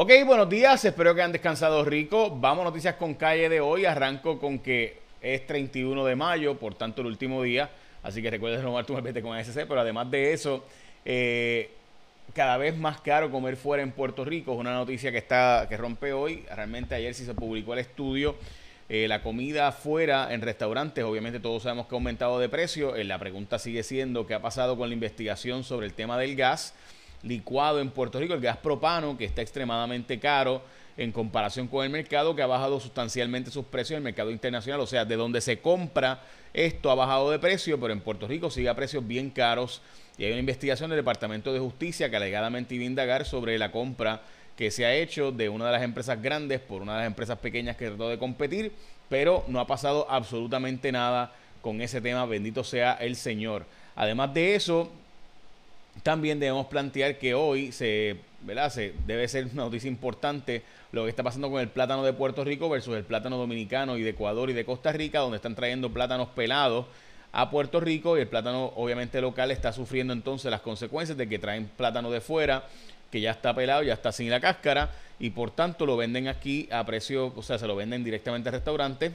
Ok, buenos días, espero que hayan descansado rico. Vamos noticias con calle de hoy. Arranco con que es 31 de mayo, por tanto el último día. Así que recuerda renovar tu mapete con SC, pero además de eso, eh, cada vez más caro comer fuera en Puerto Rico. Es una noticia que está que rompe hoy. Realmente ayer sí se publicó el estudio. Eh, la comida fuera en restaurantes, obviamente todos sabemos que ha aumentado de precio. Eh, la pregunta sigue siendo qué ha pasado con la investigación sobre el tema del gas licuado en Puerto Rico, el gas propano, que está extremadamente caro en comparación con el mercado, que ha bajado sustancialmente sus precios en el mercado internacional. O sea, de donde se compra esto ha bajado de precio, pero en Puerto Rico sigue a precios bien caros. Y hay una investigación del Departamento de Justicia que alegadamente iba a indagar sobre la compra que se ha hecho de una de las empresas grandes por una de las empresas pequeñas que trató de competir, pero no ha pasado absolutamente nada con ese tema, bendito sea el Señor. Además de eso, también debemos plantear que hoy se, se debe ser una noticia importante lo que está pasando con el plátano de Puerto Rico versus el plátano dominicano y de Ecuador y de Costa Rica, donde están trayendo plátanos pelados a Puerto Rico y el plátano obviamente local está sufriendo entonces las consecuencias de que traen plátano de fuera que ya está pelado, ya está sin la cáscara y por tanto lo venden aquí a precio, o sea, se lo venden directamente al restaurante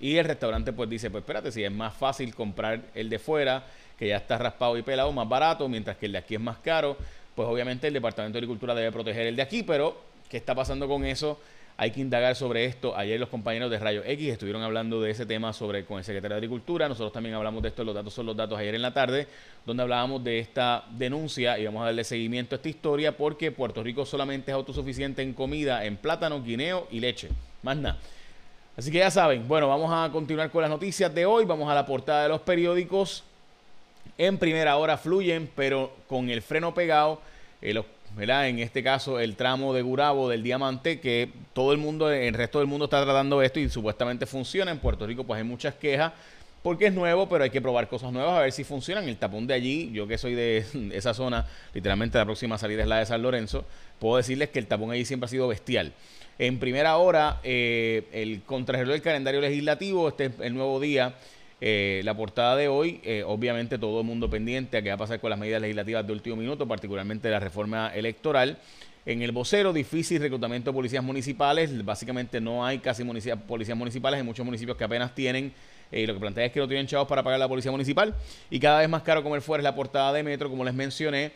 y el restaurante pues dice, pues espérate, si es más fácil comprar el de fuera que ya está raspado y pelado, más barato, mientras que el de aquí es más caro, pues obviamente el Departamento de Agricultura debe proteger el de aquí, pero ¿qué está pasando con eso? Hay que indagar sobre esto. Ayer los compañeros de Rayo X estuvieron hablando de ese tema sobre con el secretario de Agricultura. Nosotros también hablamos de esto, los datos son los datos ayer en la tarde, donde hablábamos de esta denuncia y vamos a darle seguimiento a esta historia porque Puerto Rico solamente es autosuficiente en comida, en plátano, guineo y leche. Más nada. Así que ya saben, bueno, vamos a continuar con las noticias de hoy. Vamos a la portada de los periódicos en primera hora fluyen, pero con el freno pegado, eh, en este caso el tramo de Gurabo del Diamante, que todo el mundo, el resto del mundo está tratando esto y supuestamente funciona. En Puerto Rico pues hay muchas quejas porque es nuevo, pero hay que probar cosas nuevas a ver si funcionan. El tapón de allí, yo que soy de esa zona, literalmente la próxima salida es la de San Lorenzo, puedo decirles que el tapón allí siempre ha sido bestial. En primera hora, eh, el contrarreloj del calendario legislativo, este es el nuevo día eh, la portada de hoy, eh, obviamente todo el mundo pendiente a qué va a pasar con las medidas legislativas de último minuto, particularmente la reforma electoral. En el vocero, difícil reclutamiento de policías municipales. Básicamente no hay casi policías municipales. Hay muchos municipios que apenas tienen. Eh, lo que plantea es que no tienen chavos para pagar la policía municipal. Y cada vez más caro comer fuera es la portada de Metro, como les mencioné.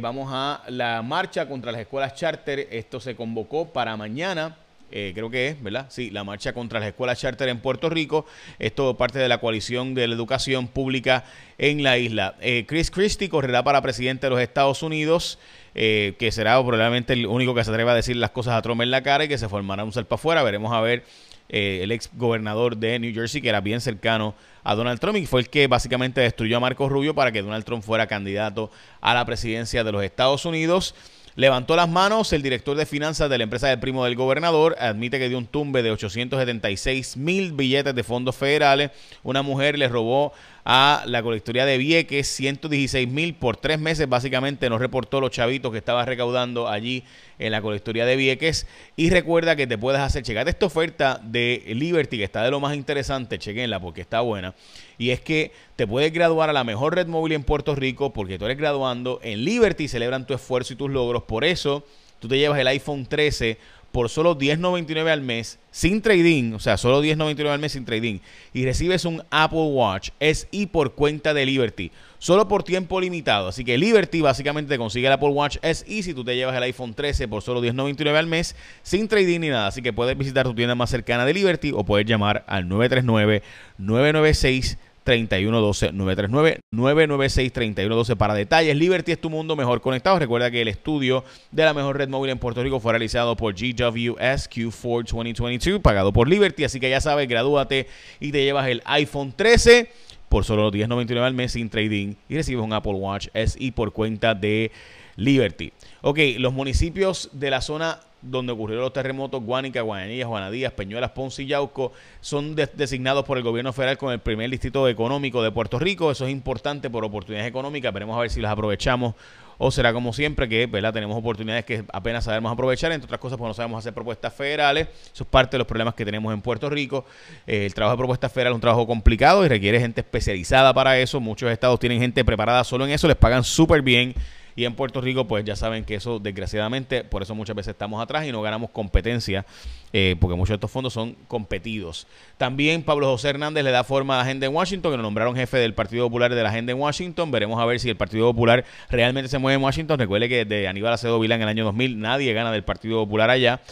vamos a la marcha contra las escuelas charter. Esto se convocó para mañana. Eh, creo que es, ¿verdad? Sí, la marcha contra las escuelas charter en Puerto Rico. Esto parte de la coalición de la educación pública en la isla. Eh, Chris Christie correrá para presidente de los Estados Unidos, eh, que será probablemente el único que se atreva a decir las cosas a Trump en la cara y que se formará un salpa afuera. Veremos a ver el ex gobernador de New Jersey, que era bien cercano a Donald Trump y fue el que básicamente destruyó a Marcos Rubio para que Donald Trump fuera candidato a la presidencia de los Estados Unidos. Levantó las manos el director de finanzas de la empresa del primo del gobernador, admite que dio un tumbe de 876 mil billetes de fondos federales. Una mujer le robó a la colectoría de Vieques 116 mil por tres meses. Básicamente no reportó los chavitos que estaba recaudando allí en la colectoría de Vieques. Y recuerda que te puedes hacer, checar esta oferta de Liberty, que está de lo más interesante, chequenla porque está buena. Y es que te puedes graduar a la mejor red móvil en Puerto Rico porque tú eres graduando en Liberty, celebran tu esfuerzo y tus logros. Por eso tú te llevas el iPhone 13 por solo $10.99 al mes sin trading, o sea, solo $10.99 al mes sin trading, y recibes un Apple Watch SE por cuenta de Liberty, solo por tiempo limitado. Así que Liberty básicamente te consigue el Apple Watch SE si tú te llevas el iPhone 13 por solo $10.99 al mes sin trading ni nada. Así que puedes visitar tu tienda más cercana de Liberty o puedes llamar al 939 996 3112 939 996 3112 para detalles. Liberty es tu mundo mejor conectado. Recuerda que el estudio de la mejor red móvil en Puerto Rico fue realizado por GWS Q4 2022, pagado por Liberty. Así que ya sabes, gradúate y te llevas el iPhone 13 por solo $10.99 al mes sin trading y recibes un Apple Watch SE por cuenta de Liberty. Ok, los municipios de la zona donde ocurrieron los terremotos, Guánica, Guayanilla, Juanadías, Peñuelas, Ponce y Yauco, son designados por el gobierno federal con el primer distrito económico de Puerto Rico. Eso es importante por oportunidades económicas. Veremos a ver si las aprovechamos o será como siempre que ¿verdad? tenemos oportunidades que apenas sabemos aprovechar, entre otras cosas porque no sabemos hacer propuestas federales. Eso es parte de los problemas que tenemos en Puerto Rico. Eh, el trabajo de propuestas federales es un trabajo complicado y requiere gente especializada para eso. Muchos estados tienen gente preparada solo en eso, les pagan súper bien Y en Puerto Rico, pues ya saben que eso, desgraciadamente, por eso muchas veces estamos atrás y no ganamos competencia, eh, porque muchos de estos fondos son competidos. También Pablo José Hernández le da forma a la agenda en Washington, que lo nombraron jefe del Partido Popular de la agenda en Washington. Veremos a ver si el Partido Popular realmente se mueve en Washington. Recuerde que de Aníbal Acedo Vilá en el año 2000 nadie gana del Partido Popular allá.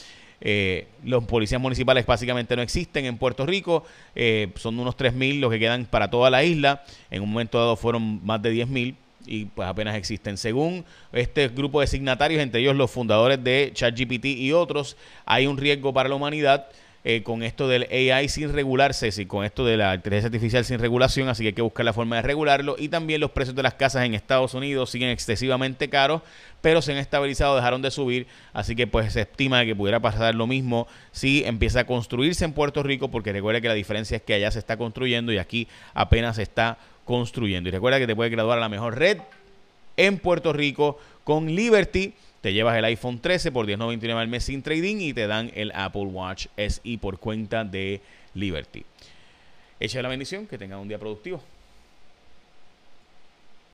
Eh, los policías municipales básicamente no existen en Puerto Rico, eh, son unos 3.000 los que quedan para toda la isla, en un momento dado fueron más de 10.000 y pues apenas existen. Según este grupo de signatarios, entre ellos los fundadores de ChatGPT y otros, hay un riesgo para la humanidad eh, con esto del AI sin regularse, sí, con esto de la inteligencia artificial sin regulación, así que hay que buscar la forma de regularlo. Y también los precios de las casas en Estados Unidos siguen excesivamente caros, pero se han estabilizado, dejaron de subir, así que pues se estima que pudiera pasar lo mismo si empieza a construirse en Puerto Rico, porque recuerda que la diferencia es que allá se está construyendo y aquí apenas se está construyendo. Y recuerda que te puede graduar a la mejor red en Puerto Rico con Liberty te llevas el iPhone 13 por $10.99 al mes sin trading y te dan el Apple Watch SE por cuenta de Liberty. Echa la bendición, que tengan un día productivo.